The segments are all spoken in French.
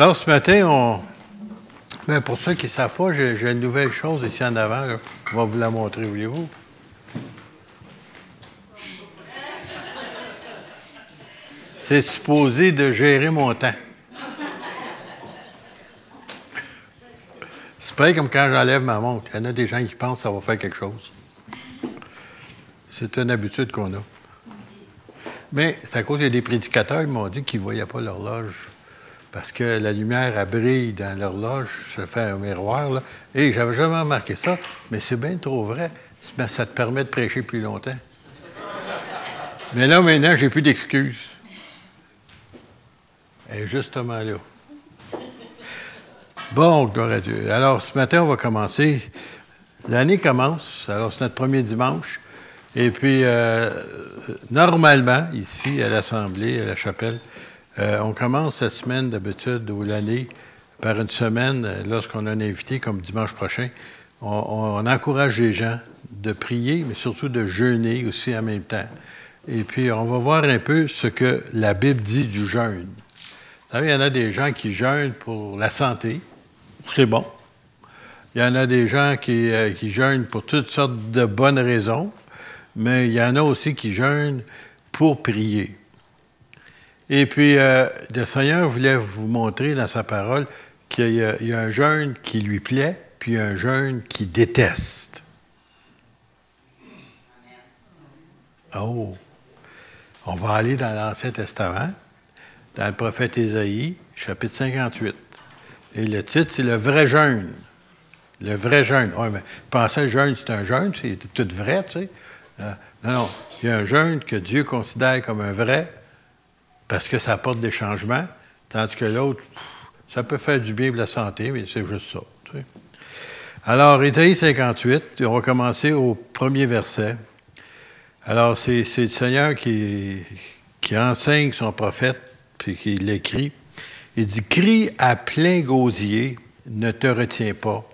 Alors, ce matin, on. Mais pour ceux qui ne savent pas, j'ai une nouvelle chose ici en avant. Je vais vous la montrer, voulez-vous? C'est supposé de gérer mon temps. C'est pareil comme quand j'enlève ma montre. Il y en a des gens qui pensent que ça va faire quelque chose. C'est une habitude qu'on a. Mais c'est à cause qu'il y a des prédicateurs qui m'ont dit qu'ils ne voyaient pas l'horloge. Parce que la lumière, elle brille dans l'horloge, ça fait un miroir. Là. Et j'avais jamais remarqué ça, mais c'est bien trop vrai. Ça te permet de prêcher plus longtemps. Mais là, maintenant, j'ai plus d'excuses. Est justement là. Bon, gloire à Dieu. Alors, ce matin, on va commencer. L'année commence. Alors, c'est notre premier dimanche. Et puis, euh, normalement, ici, à l'Assemblée, à la chapelle, euh, on commence la semaine d'habitude ou l'année par une semaine, euh, lorsqu'on a un invité, comme dimanche prochain, on, encourage les gens de prier, mais surtout de jeûner aussi en même temps. Et puis, on va voir un peu ce que la Bible dit du jeûne. Vous il y en a des gens qui jeûnent pour la santé. C'est bon. Il y en a des gens qui, euh, qui jeûnent pour toutes sortes de bonnes raisons, mais il y en a aussi qui jeûnent pour prier. Et puis, euh, le Seigneur voulait vous montrer dans sa parole qu'il y, a- un jeûne qui lui plaît, puis un jeûne qui déteste. Oh! On va aller dans l'Ancien Testament, dans le prophète Ésaïe, chapitre 58. Et le titre, c'est Le vrai jeûne. Le vrai jeûne. Oui, mais pensez jeûne, c'est un jeûne, c'est tout vrai, tu sais. Non, non. Il y a un jeûne que Dieu considère comme un vrai parce que ça apporte des changements, tandis que l'autre, ça peut faire du bien pour la santé, mais c'est juste ça. Alors, Ésaïe 58, on va commencer au premier verset. Alors, c'est c'est le Seigneur qui, qui enseigne son prophète, puis qui l'écrit. Il dit Crie à plein gosier, ne te retiens pas.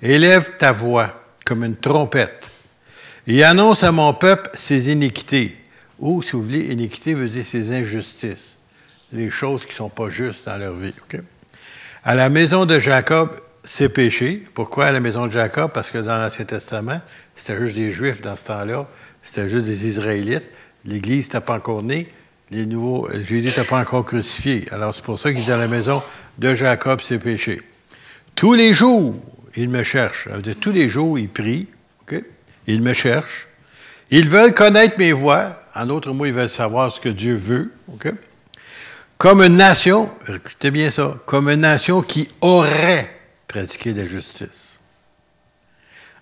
Élève ta voix comme une trompette et annonce à mon peuple ses iniquités. Ou, si vous voulez, iniquité veut dire ses injustices, les choses qui ne sont pas justes dans leur vie. À la maison de Jacob, ses péchés. Pourquoi à la maison de Jacob? Parce que dans l'Ancien Testament, c'était juste des Juifs dans ce temps-là, c'était juste des Israélites. L'Église n'était pas encore née. Les nouveaux, Jésus n'était pas encore crucifié. Alors, c'est pour ça qu'il dit à la maison de Jacob ses péchés. Tous les jours, il me cherche. Tous les jours, il prie. OK? Il me cherche. Ils veulent connaître mes voies. En d'autres mots, ils veulent savoir ce que Dieu veut. OK? Comme une nation, écoutez bien ça, comme une nation qui aurait pratiqué la justice.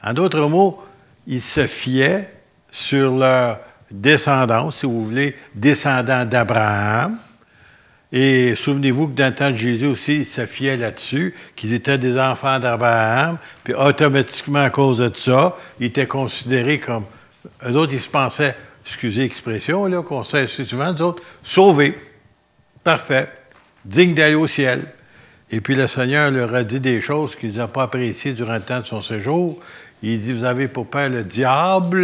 En d'autres mots, ils se fiaient sur leur descendance, si vous voulez, descendants d'Abraham. Et souvenez-vous que dans le temps de Jésus aussi, ils se fiaient là-dessus, qu'ils étaient des enfants d'Abraham, puis automatiquement à cause de ça, ils étaient considérés comme. Eux autres, ils se pensaient, excusez l'expression, là, qu'on sait souvent, eux autres, sauvés. Parfait. Digne d'aller au ciel. Et puis le Seigneur leur a dit des choses qu'ils n'ont pas appréciées durant le temps de son séjour. Il dit Vous avez pour père le diable.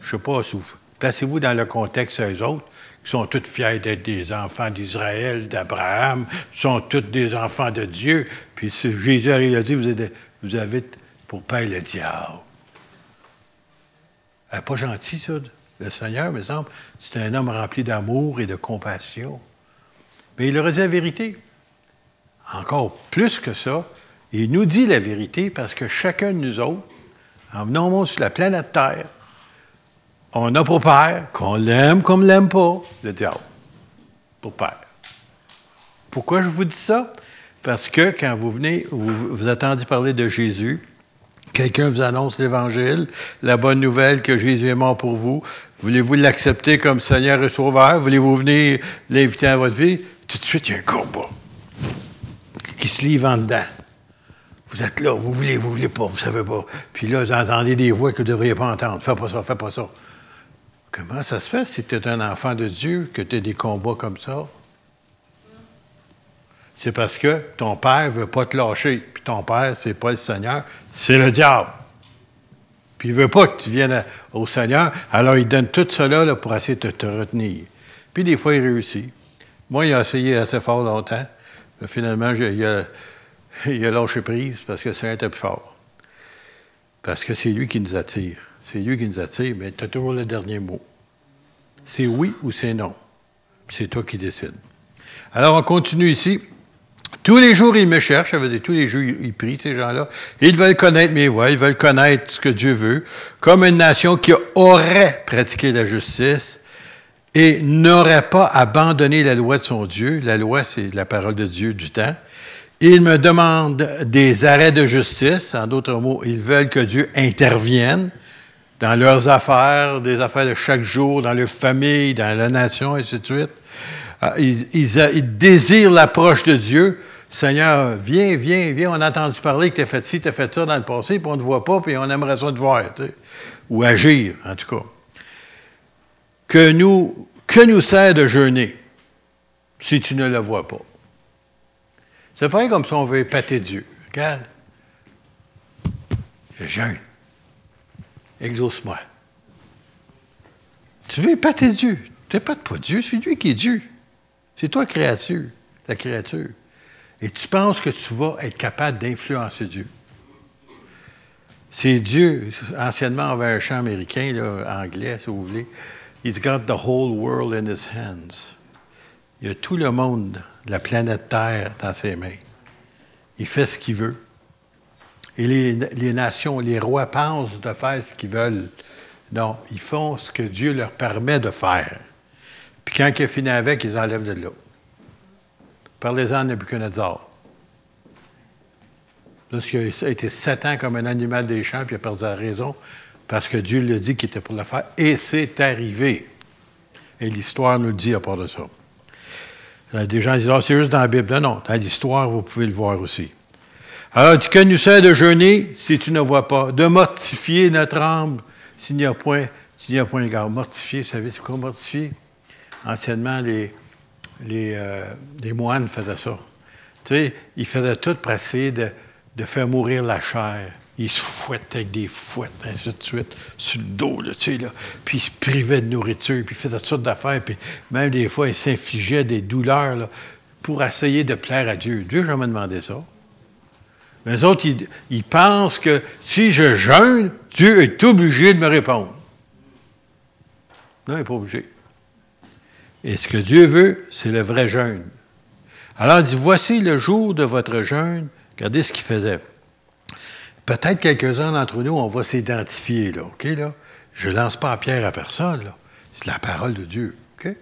Je ne sais pas. Placez-vous dans le contexte eux autres, qui sont tous fiers d'être des enfants d'Israël, d'Abraham, sont tous des enfants de Dieu. Puis Jésus a dit vous avez, vous avez pour père le diable. N'est pas gentil, ça, le Seigneur, me semble. C'est un homme rempli d'amour et de compassion. Mais il leur a dit la vérité. Encore plus que ça, il nous dit la vérité parce que chacun de nous autres, en venant au monde sur la planète Terre, on a pour père, qu'on l'aime comme l'aime pas, le diable. Pour père. Pourquoi je vous dis ça? Parce que quand vous venez, vous, vous parler de Jésus, quelqu'un vous annonce l'Évangile, la bonne nouvelle que Jésus est mort pour vous, voulez-vous l'accepter comme Seigneur et Sauveur? Voulez-vous venir l'inviter à votre vie? Tout de suite, il y a un combat qui se livre en dedans. Vous êtes là, vous voulez, vous voulez pas, vous savez pas. Puis là, vous entendez des voix que vous ne devriez pas entendre. Fais pas ça, fais pas ça. Comment ça se fait si tu es un enfant de Dieu que tu as des combats comme ça? C'est parce que ton père ne veut pas te lâcher. Ton père, c'est pas le Seigneur, c'est le diable. Puis il veut pas que tu viennes au Seigneur. Alors il donne tout cela là, pour essayer de te retenir. Puis des fois, il réussit. Moi, il a essayé assez fort longtemps. Mais finalement, il, a, a lâché prise parce que c'est un était plus fort. Parce que c'est lui qui nous attire. C'est lui qui nous attire, mais tu as toujours le dernier mot. C'est oui ou c'est non. C'est toi qui décides. Alors, on continue ici. Tous les jours, ils me cherchent, ça veut dire tous les jours, ils prient, ces gens-là. Ils veulent connaître mes voies, ils veulent connaître ce que Dieu veut, comme une nation qui aurait pratiqué la justice et n'aurait pas abandonné la loi de son Dieu. La loi, c'est la parole de Dieu du temps. Ils me demandent des arrêts de justice. En d'autres mots, ils veulent que Dieu intervienne dans leurs affaires, des affaires de chaque jour, dans leur famille, dans la nation, et ainsi de suite. Ah, ils, désirent l'approche de Dieu. Seigneur, viens, viens, viens. On a entendu parler que tu as fait ci, tu as fait ça dans le passé, puis on ne te voit pas, puis on aimerait ça te voir, ou agir, en tout cas. Que nous, que nous sert de jeûner si tu ne le vois pas? C'est pas comme si on veut épater Dieu. Regarde. Je jeûne. Exauce-moi. Tu veux épater Dieu? Tu n'épates pas Dieu, c'est lui qui est Dieu. C'est toi, créature, la créature. Et tu penses que tu vas être capable d'influencer Dieu. C'est Dieu. Anciennement, avait un chant américain, anglais, si vous voulez. He's got the whole world in his hands. Il a tout le monde, la planète Terre, dans ses mains. Il fait ce qu'il veut. Et les, les, nations, les rois pensent de faire ce qu'ils veulent. Non, ils font ce que Dieu leur permet de faire. Puis quand il a fini avec, ils enlèvent de l'eau. Parlez-en à Nebuchadnezzar. Lorsqu'il a été sept ans comme un animal des champs, puis il a perdu la raison, parce que Dieu l'a dit qu'il était pour le faire, et c'est arrivé. Et l'histoire nous le dit à part de ça. Des gens disent, ah, c'est juste dans la Bible. Non, dans l'histoire, vous pouvez le voir aussi. Alors, dit que nous sert de jeûner si tu ne vois pas, de mortifier notre âme s'il n'y a point, s'il n'y a point égard. Mortifier, vous savez, c'est quoi mortifier? Anciennement, les, euh, les, moines faisaient ça. Ils faisaient tout pour essayer de, faire mourir la chair. Ils se fouettaient avec des fouettes, ainsi de suite, sur le dos, tu sais, là. Puis ils se privaient de nourriture, puis ils faisaient toutes sortes d'affaires, même des fois, ils s'infligeaient des douleurs, pour essayer de plaire à Dieu. Dieu jamais demandé ça. Mais les autres, ils, ils, pensent que si je jeûne, Dieu est obligé de me répondre. Non, il n'est pas obligé. Et ce que Dieu veut, c'est le vrai jeûne. Alors il dit, voici le jour de votre jeûne. Regardez ce qu'il faisait. Peut-être quelques-uns d'entre nous, on va s'identifier, là, OK, là? Je ne lance pas à pierre à personne, là. C'est la parole de Dieu, OK?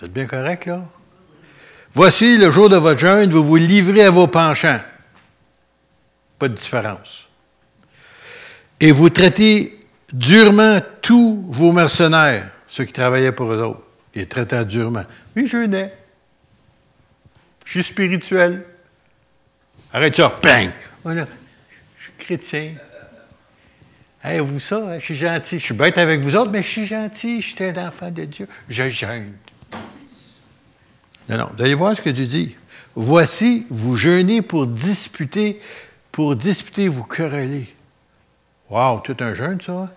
Vous êtes bien correct, là? Voici le jour de votre jeûne, vous vous livrez à vos penchants. Pas de différence. Et vous traitez durement tous vos mercenaires, ceux qui travaillaient pour eux autres. Il traitait durement. Oui, je jeûnais. Je suis spirituel. Arrête ça. Bang! Voilà. Je suis chrétien. Hey, vous ça, hein, je suis gentil. Je suis bête avec vous autres, mais je suis gentil. Je suis un enfant de Dieu. Je jeûne. Non, non. Vous allez voir ce que Dieu dit. Voici, vous jeûnez pour disputer, pour disputer, vous quereller. Wow, tout un jeûne, ça.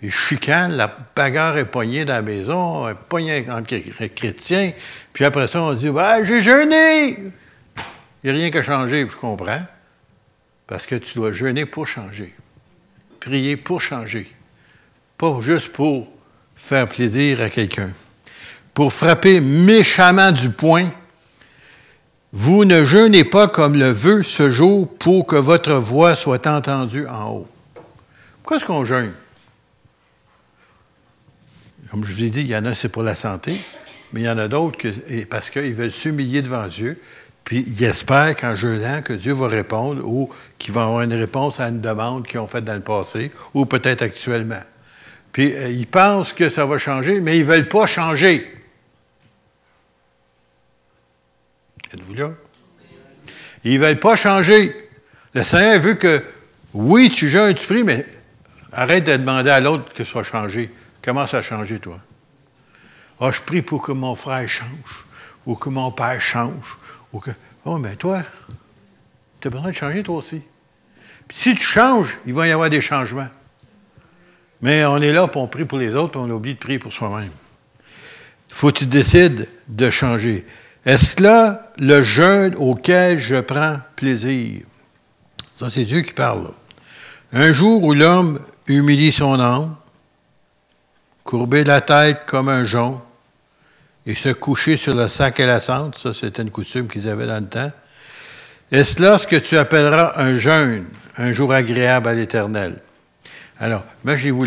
Il chicane, la bagarre est poignée dans la maison, poignée entre chrétiens. Puis après ça, on dit bah, J'ai jeûné Il n'y a rien qu'à changer, je comprends. Parce que tu dois jeûner pour changer. Prier pour changer. Pas juste pour faire plaisir à quelqu'un. Pour frapper méchamment du poing, vous ne jeûnez pas comme le veut ce jour pour que votre voix soit entendue en haut. Pourquoi est-ce qu'on jeûne? Comme je vous ai dit, il y en a, c'est pour la santé, mais il y en a d'autres parce qu'ils veulent s'humilier devant Dieu, puis ils espèrent qu'en jeûnant, que Dieu va répondre ou qu'il va avoir une réponse à une demande qu'ils ont faite dans le passé ou peut-être actuellement. Puis euh, ils pensent que ça va changer, mais ils ne veulent pas changer. Êtes-vous là? Ils ne veulent pas changer. Le Seigneur veut que, oui, tu jeûnes, tu pries, mais arrête de demander à l'autre que ce soit changé. Comment ça a changé, toi? Ah, je prie pour que mon frère change, ou que mon père change, ou que. Oh, mais toi, tu as besoin de changer, toi aussi. Puis si tu changes, il va y avoir des changements. Mais on est là, pour on prie pour les autres, puis on oublie de prier pour soi-même. faut que tu décides de changer. Est-ce là le jeûne auquel je prends plaisir? Ça, c'est Dieu qui parle. Un jour où l'homme humilie son âme, courber la tête comme un jonc et se coucher sur le sac et la cendre, ça c'était une coutume qu'ils avaient dans le temps, est-ce là ce que tu appelleras un jeûne, un jour agréable à l'Éternel? Alors, imaginez-vous,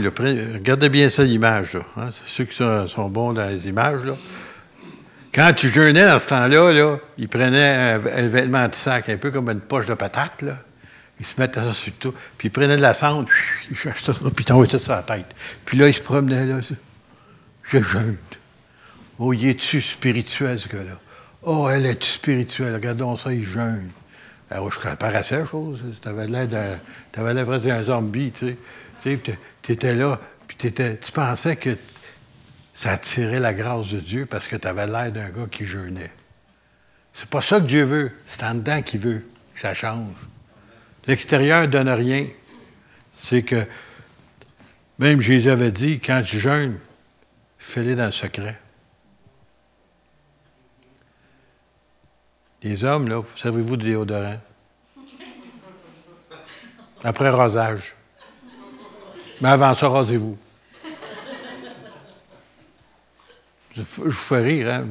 regardez bien ça, l'image. Hein, ceux qui sont, bons dans les images. Quand tu jeûnais dans ce temps-là, là, ils prenaient un, vêtement de sac, un peu comme une poche de patate. Ils se mettaient ça sur tout. Puis ils prenaient de la cendre, ils cherchaient ça, puis ils t'envoyaient ça sur la tête. Puis là, ils se promenaient là. Je jeûne. Oh, il est-tu spirituel, ce gars-là? Oh, elle est-tu spirituelle? Regardons ça, il jeûne. Alors, je paraissais la chose. Tu avais l'air presque d'un zombie, tu sais. Tu étais là, puis tu pensais que ça attirait la grâce de Dieu parce que tu avais l'air d'un gars qui jeûnait. C'est pas ça que Dieu veut. C'est en dedans qu'il veut que ça change. L'extérieur ne donne rien. C'est que, même Jésus avait dit, quand tu jeûnes, fais-les dans le secret. Les hommes, là, servez-vous de déodorant. Après rosage. Mais avant ça, rasez-vous. Je vous fais rire, hein?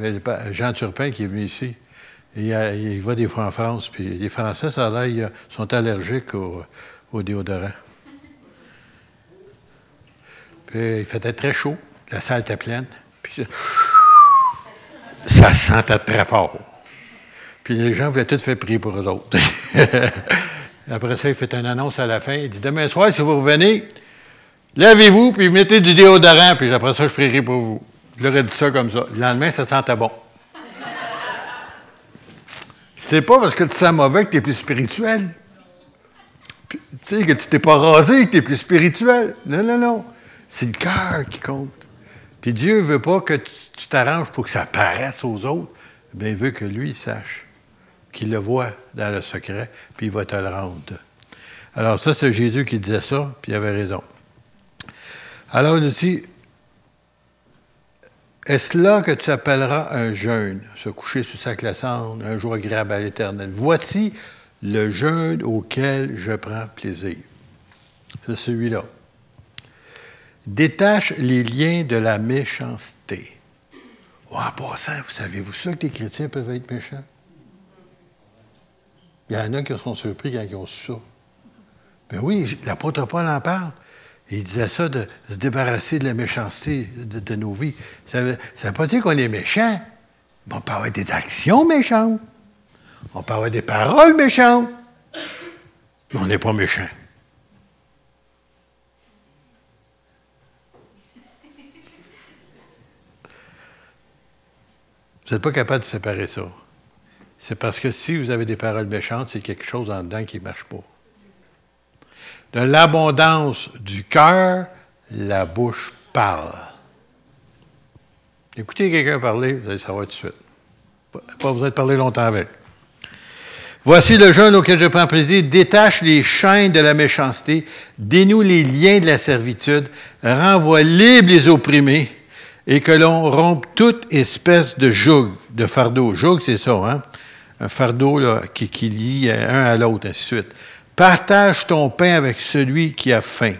Jean Turpin qui est venu ici, il, il, va des fois en France, puis les Français, ça a l'air, sont allergiques au, déodorant. Puis il faisait très chaud, la salle était pleine, puis ça, sentait très fort. Puis les gens voulaient tout faire prier pour eux autres. Après ça, il fait une annonce à la fin. Il dit Demain soir, si vous revenez, Lavez-vous, puis mettez du déodorant, puis après ça, je prierai pour vous. Je leur ai dit ça comme ça. Le lendemain, ça sentait bon. C'est pas parce que tu sens mauvais que tu es plus spirituel. Tu sais, que tu t'es pas rasé que tu es plus spirituel. Non, non, non. C'est le cœur qui compte. Puis Dieu veut pas que tu t'arranges pour que ça paraisse aux autres. Bien, il veut que lui, il sache, qu'il le voit dans le secret, puis il va te le rendre. Alors ça, c'est Jésus qui disait ça, puis il avait raison. Alors, il dit, est-ce là que tu appelleras un jeûne, se coucher sous sa cendre, un jour agréable à l'Éternel? Voici le jeûne auquel je prends plaisir. C'est celui-là. Détache les liens de la méchanceté. Oh, en passant, vous savez-vous ça que les chrétiens peuvent être méchants? Il y en a qui sont surpris quand ils ont su ça. Ben oui, l'apôtre Paul en parle il disait ça, de se débarrasser de la méchanceté de, nos vies. Ça ne veut pas dire qu'on est méchant, mais on peut avoir des actions méchantes. On peut avoir des paroles méchantes, mais on n'est pas méchant. Vous n'êtes pas capable de séparer ça. C'est parce que si vous avez des paroles méchantes, c'est quelque chose en dedans qui ne marche pas. De l'abondance du cœur, la bouche parle. Écoutez quelqu'un parler, vous allez savoir tout de suite. Pas besoin de parler longtemps avec. Voici le jeûne auquel je prends plaisir. Détache les chaînes de la méchanceté, dénoue les liens de la servitude, renvoie libres les opprimés, et que l'on rompe toute espèce de joug, de fardeau. Joug, c'est ça, hein? Un fardeau qui, qui lie un à l'autre, ainsi de suite. Partage ton pain avec celui qui a faim.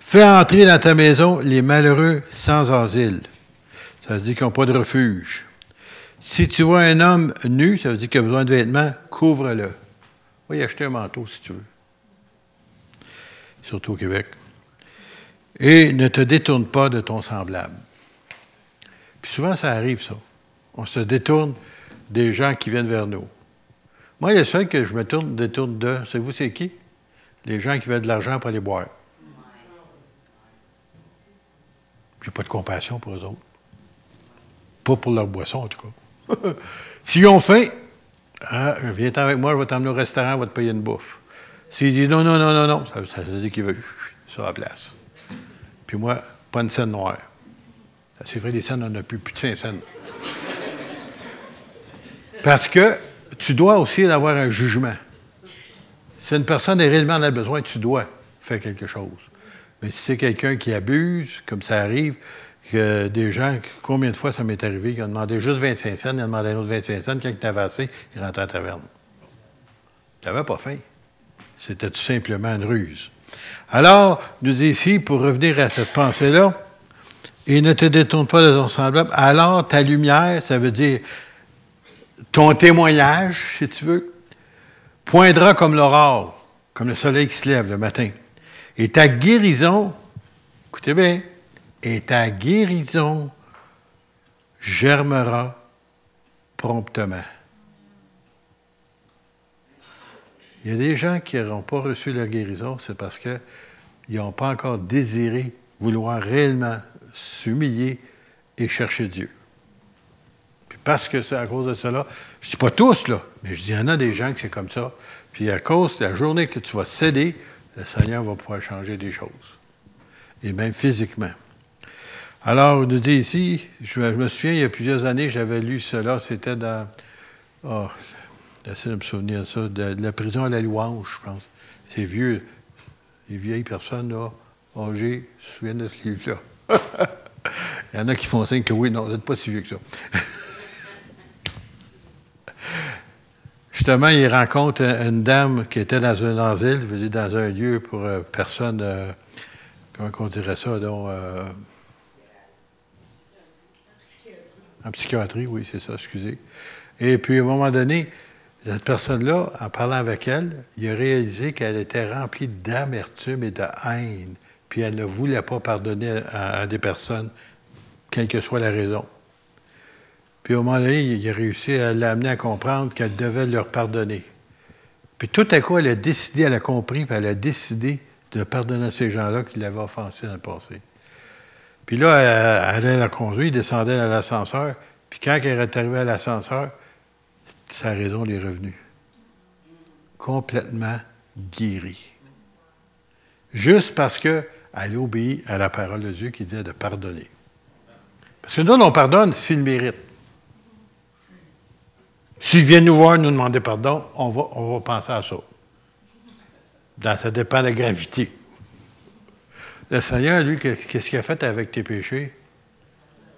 Fais entrer dans ta maison les malheureux sans asile. Ça veut dire qu'ils n'ont pas de refuge. Si tu vois un homme nu, ça veut dire qu'il a besoin de vêtements, couvre-le. Va y acheter un manteau si tu veux. Surtout au Québec. Et ne te détourne pas de ton semblable. Puis souvent, ça arrive, ça. On se détourne des gens qui viennent vers nous. Moi, le seul que je me tourne, détourne de, c'est vous c'est qui? Les gens qui veulent de l'argent pour aller boire. J'ai pas de compassion pour eux autres. Pas pour leur boisson, en tout cas. S'ils ont faim, ah, viens avec moi, je vais t'emmener au restaurant, je vais te payer une bouffe. S'ils disent non, non, non, non, non, ça, ça veut dire qu'ils veulent sur la place. Puis moi, pas une scène noire. C'est vrai, les scènes, on n'a plus, plus de cinq scènes. Parce que tu dois aussi avoir un jugement. Si une personne est réellement dans le besoin, tu dois faire quelque chose. Mais si c'est quelqu'un qui abuse, comme ça arrive, que des gens, combien de fois ça m'est arrivé, qui ont demandé juste 25 cents, ils ont demandé un autre 25 cents, quand ils avaient assez, ils rentraient à la taverne. Tu n'avais pas faim. C'était tout simplement une ruse. Alors, nous ici, pour revenir à cette pensée-là, et ne te détourne pas de ton semblable, alors ta lumière, ça veut dire ton témoignage, si tu veux, poindra comme l'aurore, comme le soleil qui se lève le matin. Et ta guérison, écoutez bien, et ta guérison germera promptement. Il y a des gens qui n'auront pas reçu leur guérison, c'est parce qu'ils n'ont pas encore désiré vouloir réellement s'humilier et chercher Dieu. Parce que c'est à cause de cela, je ne dis pas tous, là, mais je dis, il y en a des gens qui c'est comme ça. Puis à cause de la journée que tu vas céder, le Seigneur va pouvoir changer des choses. Et même physiquement. Alors, il nous dit ici, je, me souviens, il y a plusieurs années, j'avais lu cela, c'était dans. Oh, j'essaie de me souvenir de ça, de, la prison à la louange, je pense. C'est vieux, les vieilles personnes, là, âgées, se souviennent de ce livre-là. il y en a qui font signe que oui, non, vous n'êtes pas si vieux que ça. Justement, il rencontre une dame qui était dans un asile, je veux dire, dans un lieu pour euh, personnes, euh, comment on dirait ça, donc, euh, en psychiatrie, oui, c'est ça, excusez. Et puis, à un moment donné, cette personne-là, en parlant avec elle, il a réalisé qu'elle était remplie d'amertume et de haine, puis elle ne voulait pas pardonner à, des personnes, quelle que soit la raison. Puis, un moment donné, il a réussi à l'amener à comprendre qu'elle devait leur pardonner. Puis, tout à coup, elle a décidé, elle a compris, puis elle a décidé de pardonner à ces gens-là qui l'avaient offensé dans le passé. Puis là, elle, allait la conduire, descendait dans l'ascenseur. Puis quand elle est arrivée à l'ascenseur, sa raison est revenue. Complètement guérie. Juste parce qu'elle obéit à la parole de Dieu qui disait de pardonner. Parce que nous, on pardonne s'il mérite. S'il vient nous voir nous demander pardon, on va, on va penser à ça. ça dépend de la gravité. Le Seigneur, lui, qu'est-ce qu'il a fait avec tes péchés?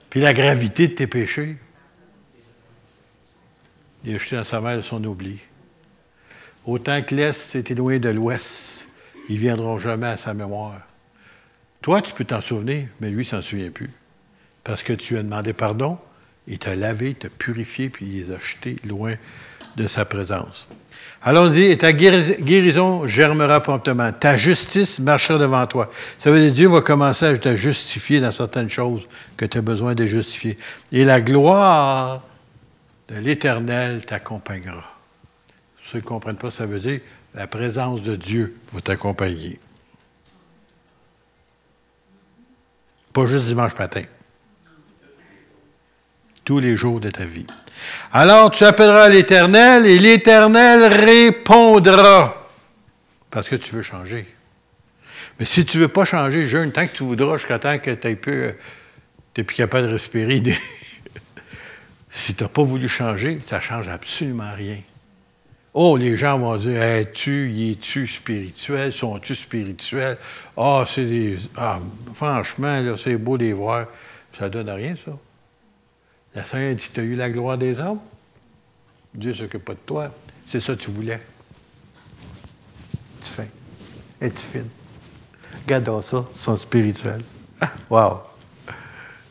Puis la gravité de tes péchés? Il a jeté dans sa mère son oubli. Autant que l'Est s'est éloigné de l'Ouest, ils viendront jamais à sa mémoire. Toi, tu peux t'en souvenir, mais lui, il s'en souvient plus. Parce que tu as demandé pardon, il t'a lavé, il t'a purifié, puis il les a jetés loin de sa présence. Dit, et ta guérison germera promptement. Ta justice marchera devant toi. Ça veut dire Dieu va commencer à te justifier dans certaines choses que tu as besoin de justifier. Et la gloire de l'Éternel t'accompagnera. Ceux qui ne comprennent pas, ça veut dire la présence de Dieu va t'accompagner. Pas juste dimanche matin. Tous les jours de ta vie. Alors tu appelleras l'Éternel et l'Éternel répondra. Parce que tu veux changer. Mais si tu ne veux pas changer, jeûne tant que tu voudras jusqu'à temps que tu n'es plus, plus, capable de respirer. si tu n'as pas voulu changer, ça ne change absolument rien. Oh, les gens vont dire Es-tu, es-tu spirituel Sont-tu spirituels? Ah, c'est des. Ah, franchement, c'est beau de les voir. Ça ne donne rien, ça. La Seigneur dit, tu as eu la gloire des hommes? Dieu ne s'occupe pas de toi. C'est ça que tu voulais. Tu fais. Et tu files. Regarde ça, son spirituel. Ah, wow!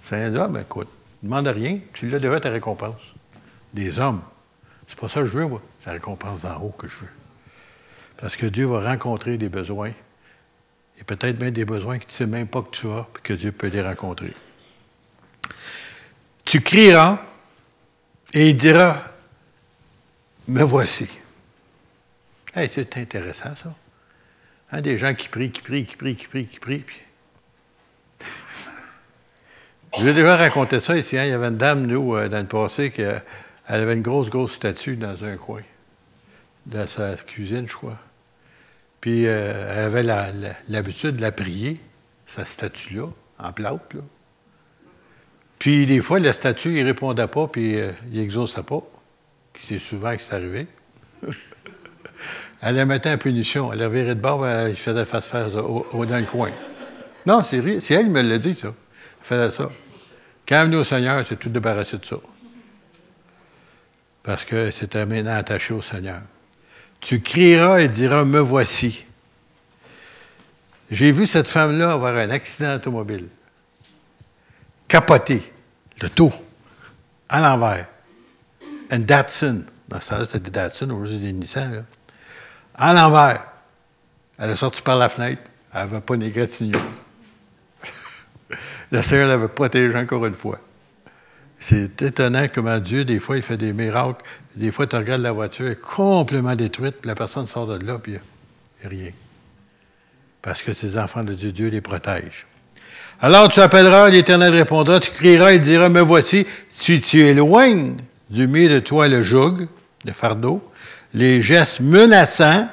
Seigneur dit, ah, ben écoute, demande rien, tu l'as déjà ta récompense. Des hommes. C'est pas ça que je veux, moi. C'est la récompense d'en haut que je veux. Parce que Dieu va rencontrer des besoins, et peut-être même des besoins que tu ne sais même pas que tu as, puis que Dieu peut les rencontrer. Tu crieras et il dira, me voici. c'est intéressant, ça. Hein, des gens qui prient, qui prient, qui prient, qui prient, qui prient. Puis... Je vais déjà raconter ça ici. Hein. Il y avait une dame, nous, euh, dans le passé, qui elle avait une grosse, grosse statue dans un coin, dans sa cuisine, je crois. Puis euh, elle avait l'habitude de la prier, sa statue-là, en plâtre, là. Puis des fois, la statue, il répondait pas, puis euh, il n'exauçait pas. C'est souvent que c'est arrivé. elle la mettait en punition. Elle avait de bord, ben, il faisait face faire au, dans le coin. Non, c'est elle qui me l'a dit, ça. Elle faisait ça. Quand venu au Seigneur, c'est tout débarrassé de ça. Parce que c'était maintenant attaché au Seigneur. Tu crieras et diras, me voici. J'ai vu cette femme-là avoir un accident automobile. Capoté. Le taux. À l'envers. Un Datsun. Dans ça, c'était des Datsun, aujourd'hui, c'est des Nissan. À l'envers. Elle est sortie par la fenêtre. Elle n'avait pas des gratignons. le Seigneur l'avait protégée encore une fois. C'est étonnant comment Dieu, des fois, il fait des miracles. Des fois, tu regardes la voiture, elle est complètement détruite, la personne sort de là, puis il n'y a rien. Parce que ces enfants de Dieu, Dieu les protège. Alors tu appelleras, l'Éternel répondra, tu crieras, il dira, me voici, si tu éloignes du milieu de toi le joug, le fardeau, les gestes menaçants,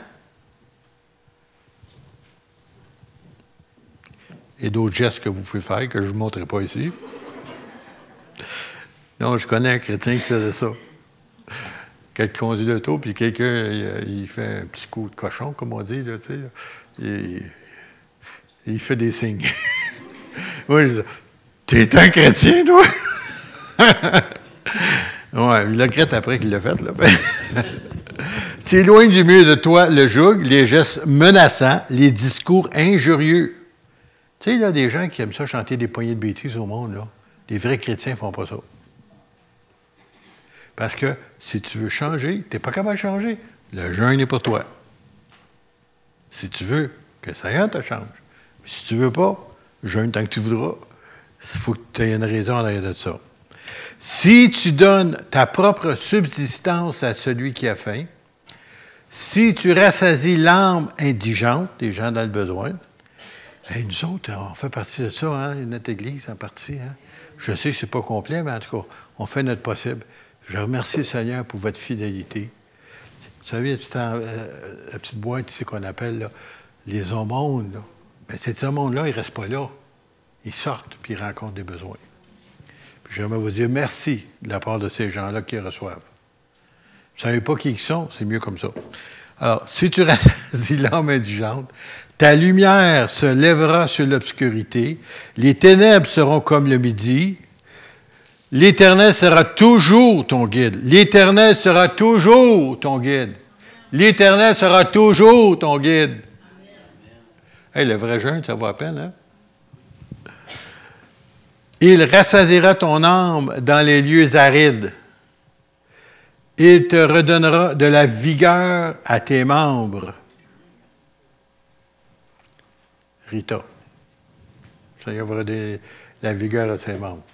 et d'autres gestes que vous pouvez faire que je ne vous montrerai pas ici. Non, je connais un chrétien qui faisait ça. Quelqu'un conduit l'auto, puis quelqu'un, il, fait un petit coup de cochon, comme on dit, là, tu sais. Il, fait des signes. Moi, je dis, t'es un chrétien, toi? ouais, il le regrette après qu'il l'a fait, là. C'est loin du mieux de toi le joug, les gestes menaçants, les discours injurieux. Tu sais, il y a des gens qui aiment ça chanter des poignées de bêtises au monde. Là. Les vrais chrétiens font pas ça. Parce que si tu veux changer, tu n'es pas capable de changer. Le jeûne n'est pas toi. Si tu veux que ça y est, te change. si tu veux pas, jeûne tant que tu voudras. Il faut que tu aies une raison en arrière de ça. Si tu donnes ta propre subsistance à celui qui a faim, si tu rassasies l'âme indigente, des gens dans le besoin, nous autres, on fait partie de ça, hein, notre Église en partie. Hein. Je sais que ce n'est pas complet, mais en tout cas, on fait notre possible. Je remercie le Seigneur pour votre fidélité. Vous savez, la petite, euh, boîte ici qu'on appelle les aumônes. Mais ces aumônes-là, ils ne restent pas là. Ils sortent, puis ils rencontrent des besoins. Puis j'aimerais vous dire merci de la part de ces gens-là qui reçoivent. Vous ne savez pas qui ils sont, c'est mieux comme ça. Alors, si tu rassasies l'âme indigente, ta lumière se lèvera sur l'obscurité, les ténèbres seront comme le midi, l'Éternel sera toujours ton guide. L'Éternel sera toujours ton guide. L'Éternel sera toujours ton guide. Hey, le vrai jeûne, ça vaut à peine, hein? Il rassasiera ton âme dans les lieux arides. Il te redonnera de la vigueur à tes membres. Rita. Seigneur va donner la vigueur à ses membres.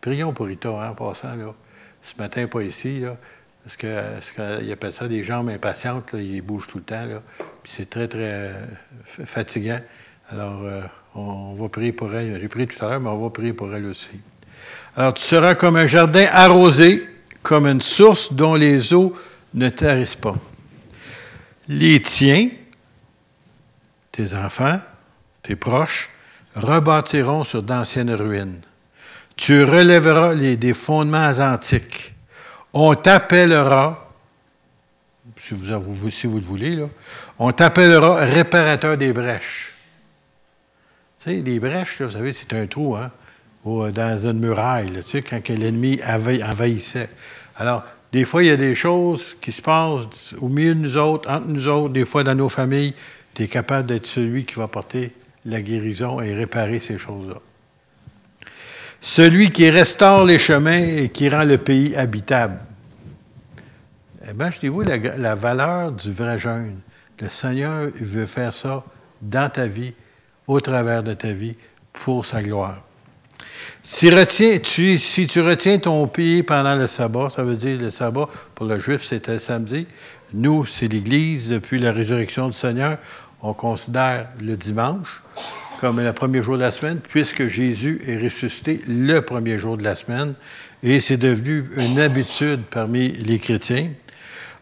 Prions pour Rita, hein, en passant. Là. Ce matin, pas ici, parce qu'il appelle ça des jambes impatientes, là, il bouge tout le temps. Là, puis c'est très, très euh, fatigant. Alors, euh, on, va prier pour elle. J'ai prié tout à l'heure, mais on va prier pour elle aussi. Alors, tu seras comme un jardin arrosé, comme une source dont les eaux ne tarissent pas. Les tiens, tes enfants, tes proches, rebâtiront sur d'anciennes ruines. Tu relèveras les, des fondements antiques. On t'appellera, si vous, le voulez, on t'appellera réparateur des brèches. Tu sais, les brèches, vous savez, c'est un trou, hein, dans une muraille, tu sais, quand l'ennemi envahissait. Alors, des fois, il y a des choses qui se passent au milieu de nous autres, entre nous autres, des fois dans nos familles, tu es capable d'être celui qui va porter la guérison et réparer ces choses-là. Celui qui restaure les chemins et qui rend le pays habitable. Imaginez-vous la, la valeur du vrai jeûne. Le Seigneur veut faire ça dans ta vie, au travers de ta vie, pour sa gloire. Si, tu, si tu retiens ton pied pendant le sabbat, ça veut dire le sabbat, pour le juif, c'était samedi. Nous, c'est l'Église, depuis la résurrection du Seigneur, on considère le dimanche comme le premier jour de la semaine, puisque Jésus est ressuscité le premier jour de la semaine, et c'est devenu une habitude parmi les chrétiens.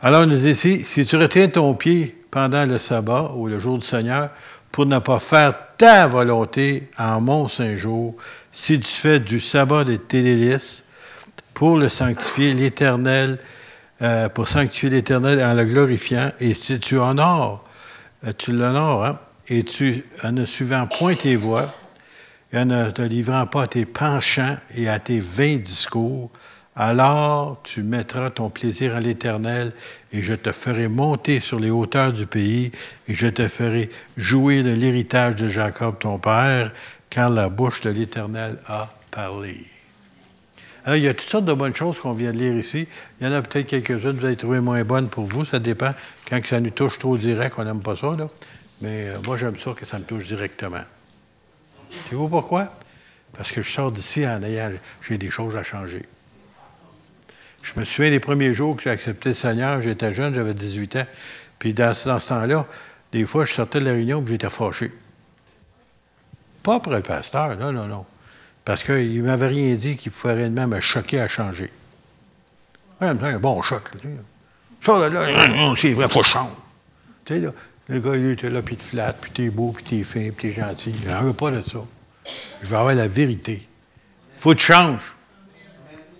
Alors, on nous dit ici, si tu retiens ton pied pendant le sabbat ou le jour du Seigneur, pour ne pas faire ta volonté en mon Saint-Jour, si tu fais du sabbat des tes pour le sanctifier, l'Éternel, euh, pour sanctifier l'Éternel en le glorifiant, et si tu honores euh, tu l'honores, hein? Et tu, en ne suivant point tes voies, et en ne te livrant pas à tes penchants et à tes vains discours, alors tu mettras ton plaisir à l'Éternel, et je te ferai monter sur les hauteurs du pays, et je te ferai jouir de l'héritage de Jacob ton père, car la bouche de l'Éternel a parlé. Alors, il y a toutes sortes de bonnes choses qu'on vient de lire ici. Il y en a peut-être quelques-unes que vous allez trouver moins bonnes pour vous, ça dépend. Quand ça nous touche trop direct, on n'aime pas ça. Là. Mais euh, moi, j'aime ça que ça me touche directement. Savez-vous pourquoi? Parce que je sors d'ici en ayant, j'ai des choses à changer. Je me souviens des premiers jours que j'ai accepté le Seigneur, j'étais jeune, j'avais 18 ans. Puis dans, ce temps-là, des fois, je sortais de la réunion et j'étais fâché. Pas après le pasteur, non, non, non. Parce qu'il ne m'avait rien dit qui pouvait réellement me choquer à changer. un bon choc. Là, ça, là, là c'est vrai, faut que. Tu sais, là, le gars, il était là, puis te flatte, puis t'es beau, puis t'es fin, puis t'es gentil. Il n'en veut pas de ça. Je veux avoir la vérité. Faut que tu changes.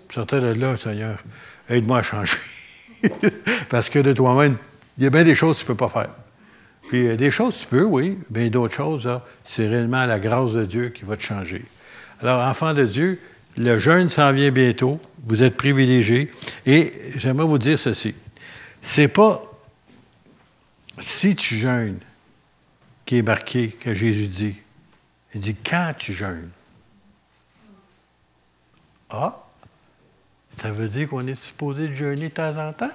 Sortais de là, Seigneur, aide-moi à changer. Parce que de toi-même, il y a bien des choses que tu peux pas faire. Puis euh, des choses tu peux, oui, mais d'autres choses, c'est réellement la grâce de Dieu qui va te changer. Alors, enfant de Dieu, le jeûne s'en vient bientôt. Vous êtes privilégiés. Et j'aimerais vous dire ceci. C'est pas si tu jeûnes qui est marqué que Jésus dit. Il dit quand tu jeûnes? Ah, ça veut dire qu'on est supposé jeûner de temps en temps?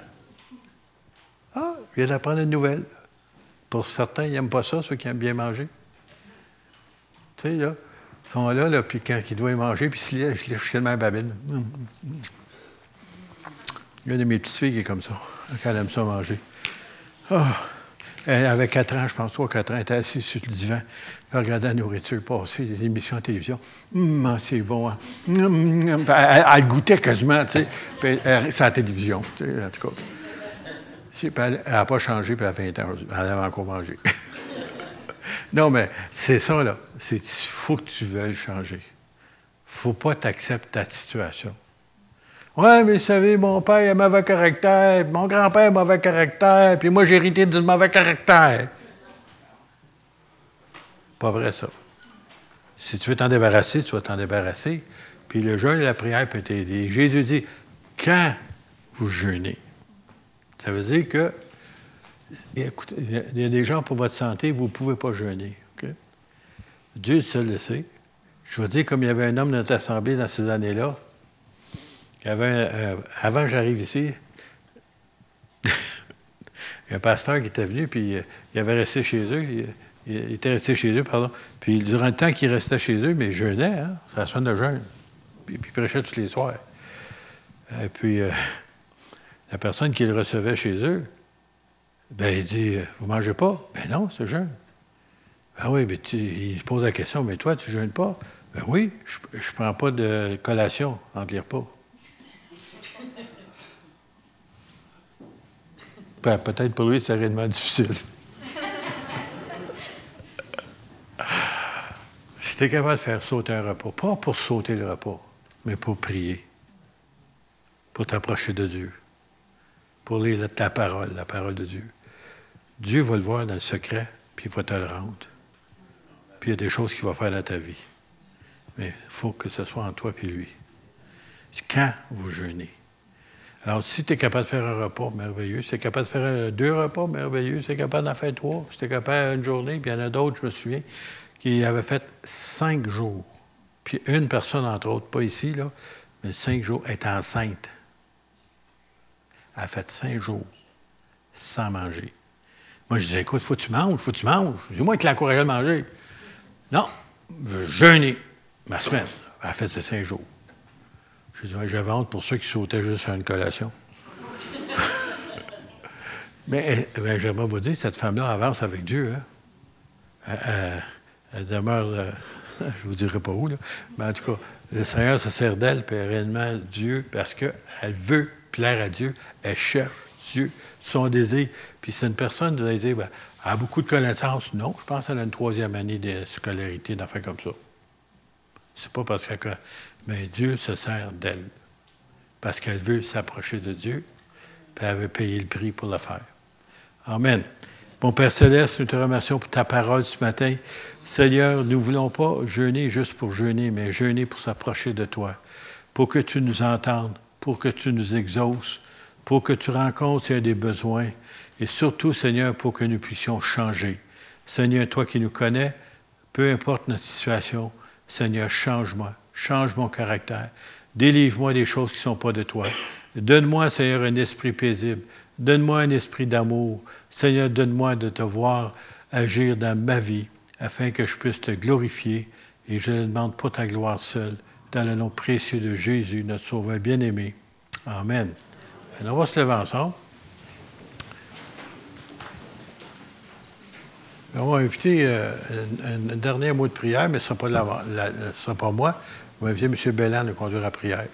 Ah, je viens d'apprendre une nouvelle. Pour certains, ils n'aiment pas ça, ceux qui aiment bien manger. Tu sais, là, ils sont là, là puis quand ils doivent manger, puis ils se lèvent tellement babine. Il y a une de mes petites filles qui est comme ça, quand elle aime ça manger. Ah! Elle avait 4 ans, je pense, 3 4 ans, elle était assise sur le divan, elle regardait la nourriture passer, des émissions à télévision. Hum, c'est bon. Hein? Hum, hum, elle, goûtait quasiment, tu sais. Puis c'est à la télévision, tu sais, en tout cas. elle n'a pas changé, puis elle a 20 ans Elle avait encore mangé. non, mais c'est ça, là. Il faut que tu veuilles changer. Faut pas t'accepter ta situation. Ouais, mais vous savez, mon père a mauvais caractère, mon grand-père a mauvais caractère, puis moi j'ai hérité du mauvais caractère. Pas vrai, ça. Si tu veux t'en débarrasser, tu vas t'en débarrasser. Puis le jeûne et la prière peut t'aider. Jésus dit quand vous jeûnez. Ça veut dire que, il y a des gens pour votre santé, vous ne pouvez pas jeûner. Dieu seul le sait. Je veux dire, comme il y avait un homme dans notre assemblée dans ces années-là, avant que j'arrive ici, il y a un pasteur qui était venu, puis euh, il avait resté chez eux. Il, était resté chez eux, pardon. Puis durant le temps qu'il restait chez eux, mais il jeûnait, hein? C'est la semaine de jeûne. Puis, il prêchait tous les soirs. Et puis, euh, la personne qui le recevait chez eux, ben, il dit Vous mangez pas Ben non, c'est jeûne. Ben oui, mais il pose la question Mais toi, tu ne jeûnes pas Ben oui, je ne prends pas de collation entre les repas. Ben, peut-être pour lui, c'est réellement difficile. si tu es capable de faire sauter un repas, pas pour sauter le repas, mais pour prier, pour t'approcher de Dieu, pour lire ta parole, la parole de Dieu, Dieu va le voir dans le secret, puis il va te le rendre. Puis il y a des choses qu'il va faire dans ta vie. Mais il faut que ce soit en toi et lui. Quand vous jeûnez, alors, si tu es capable de faire un repas, merveilleux. Si tu es capable de faire deux repas, merveilleux. Si tu es capable d'en faire trois, si tu es capable une journée, puis il y en a d'autres, je me souviens, qui avaient fait cinq jours. Puis une personne, entre autres, pas ici, là, mais cinq jours, est enceinte. Elle a fait cinq jours sans manger. Moi, je disais, écoute, faut que tu manges, faut que tu manges. C'est moi qui l'encourageais à manger. Non, je veux jeûner ma semaine. Elle a fait ces cinq jours. Je disais, j'avais honte pour ceux qui sautaient juste à une collation. Mais ben, j'aimerais vous dire, cette femme-là avance avec Dieu. Hein? Elle, demeure, euh, je ne vous dirai pas où, là. mais en tout cas, le Seigneur se sert d'elle, puis réellement Dieu, parce qu'elle veut plaire à Dieu, elle cherche Dieu, son désir. Puis c'est une personne, vous allez dire, ben, elle a beaucoup de connaissances. Non, je pense qu'elle a une troisième année de scolarité, d'affaires comme ça. C'est pas parce qu'elle mais Dieu se sert d'elle parce qu'elle veut s'approcher de Dieu, puis elle veut payer le prix pour le faire. Amen. Mon Père Céleste, nous te remercions pour ta parole ce matin. Seigneur, nous ne voulons pas jeûner juste pour jeûner, mais jeûner pour s'approcher de toi, pour que tu nous entendes, pour que tu nous exauces, pour que tu rencontres s'il y a des besoins, et surtout, Seigneur, pour que nous puissions changer. Seigneur, toi qui nous connais, peu importe notre situation, Seigneur, change-moi, change mon caractère, délivre-moi des choses qui ne sont pas de toi. Donne-moi, Seigneur, un esprit paisible. Donne-moi un esprit d'amour. Seigneur, donne-moi de te voir agir dans ma vie afin que je puisse te glorifier. Et je ne demande pas ta gloire seule, dans le nom précieux de Jésus, notre Sauveur bien-aimé. Amen. Alors, on va se lever ensemble. On va inviter euh, un, dernier mot de prière, mais ce ne sera, pas, pas moi. Va inviter M. Bellan de conduire la prière.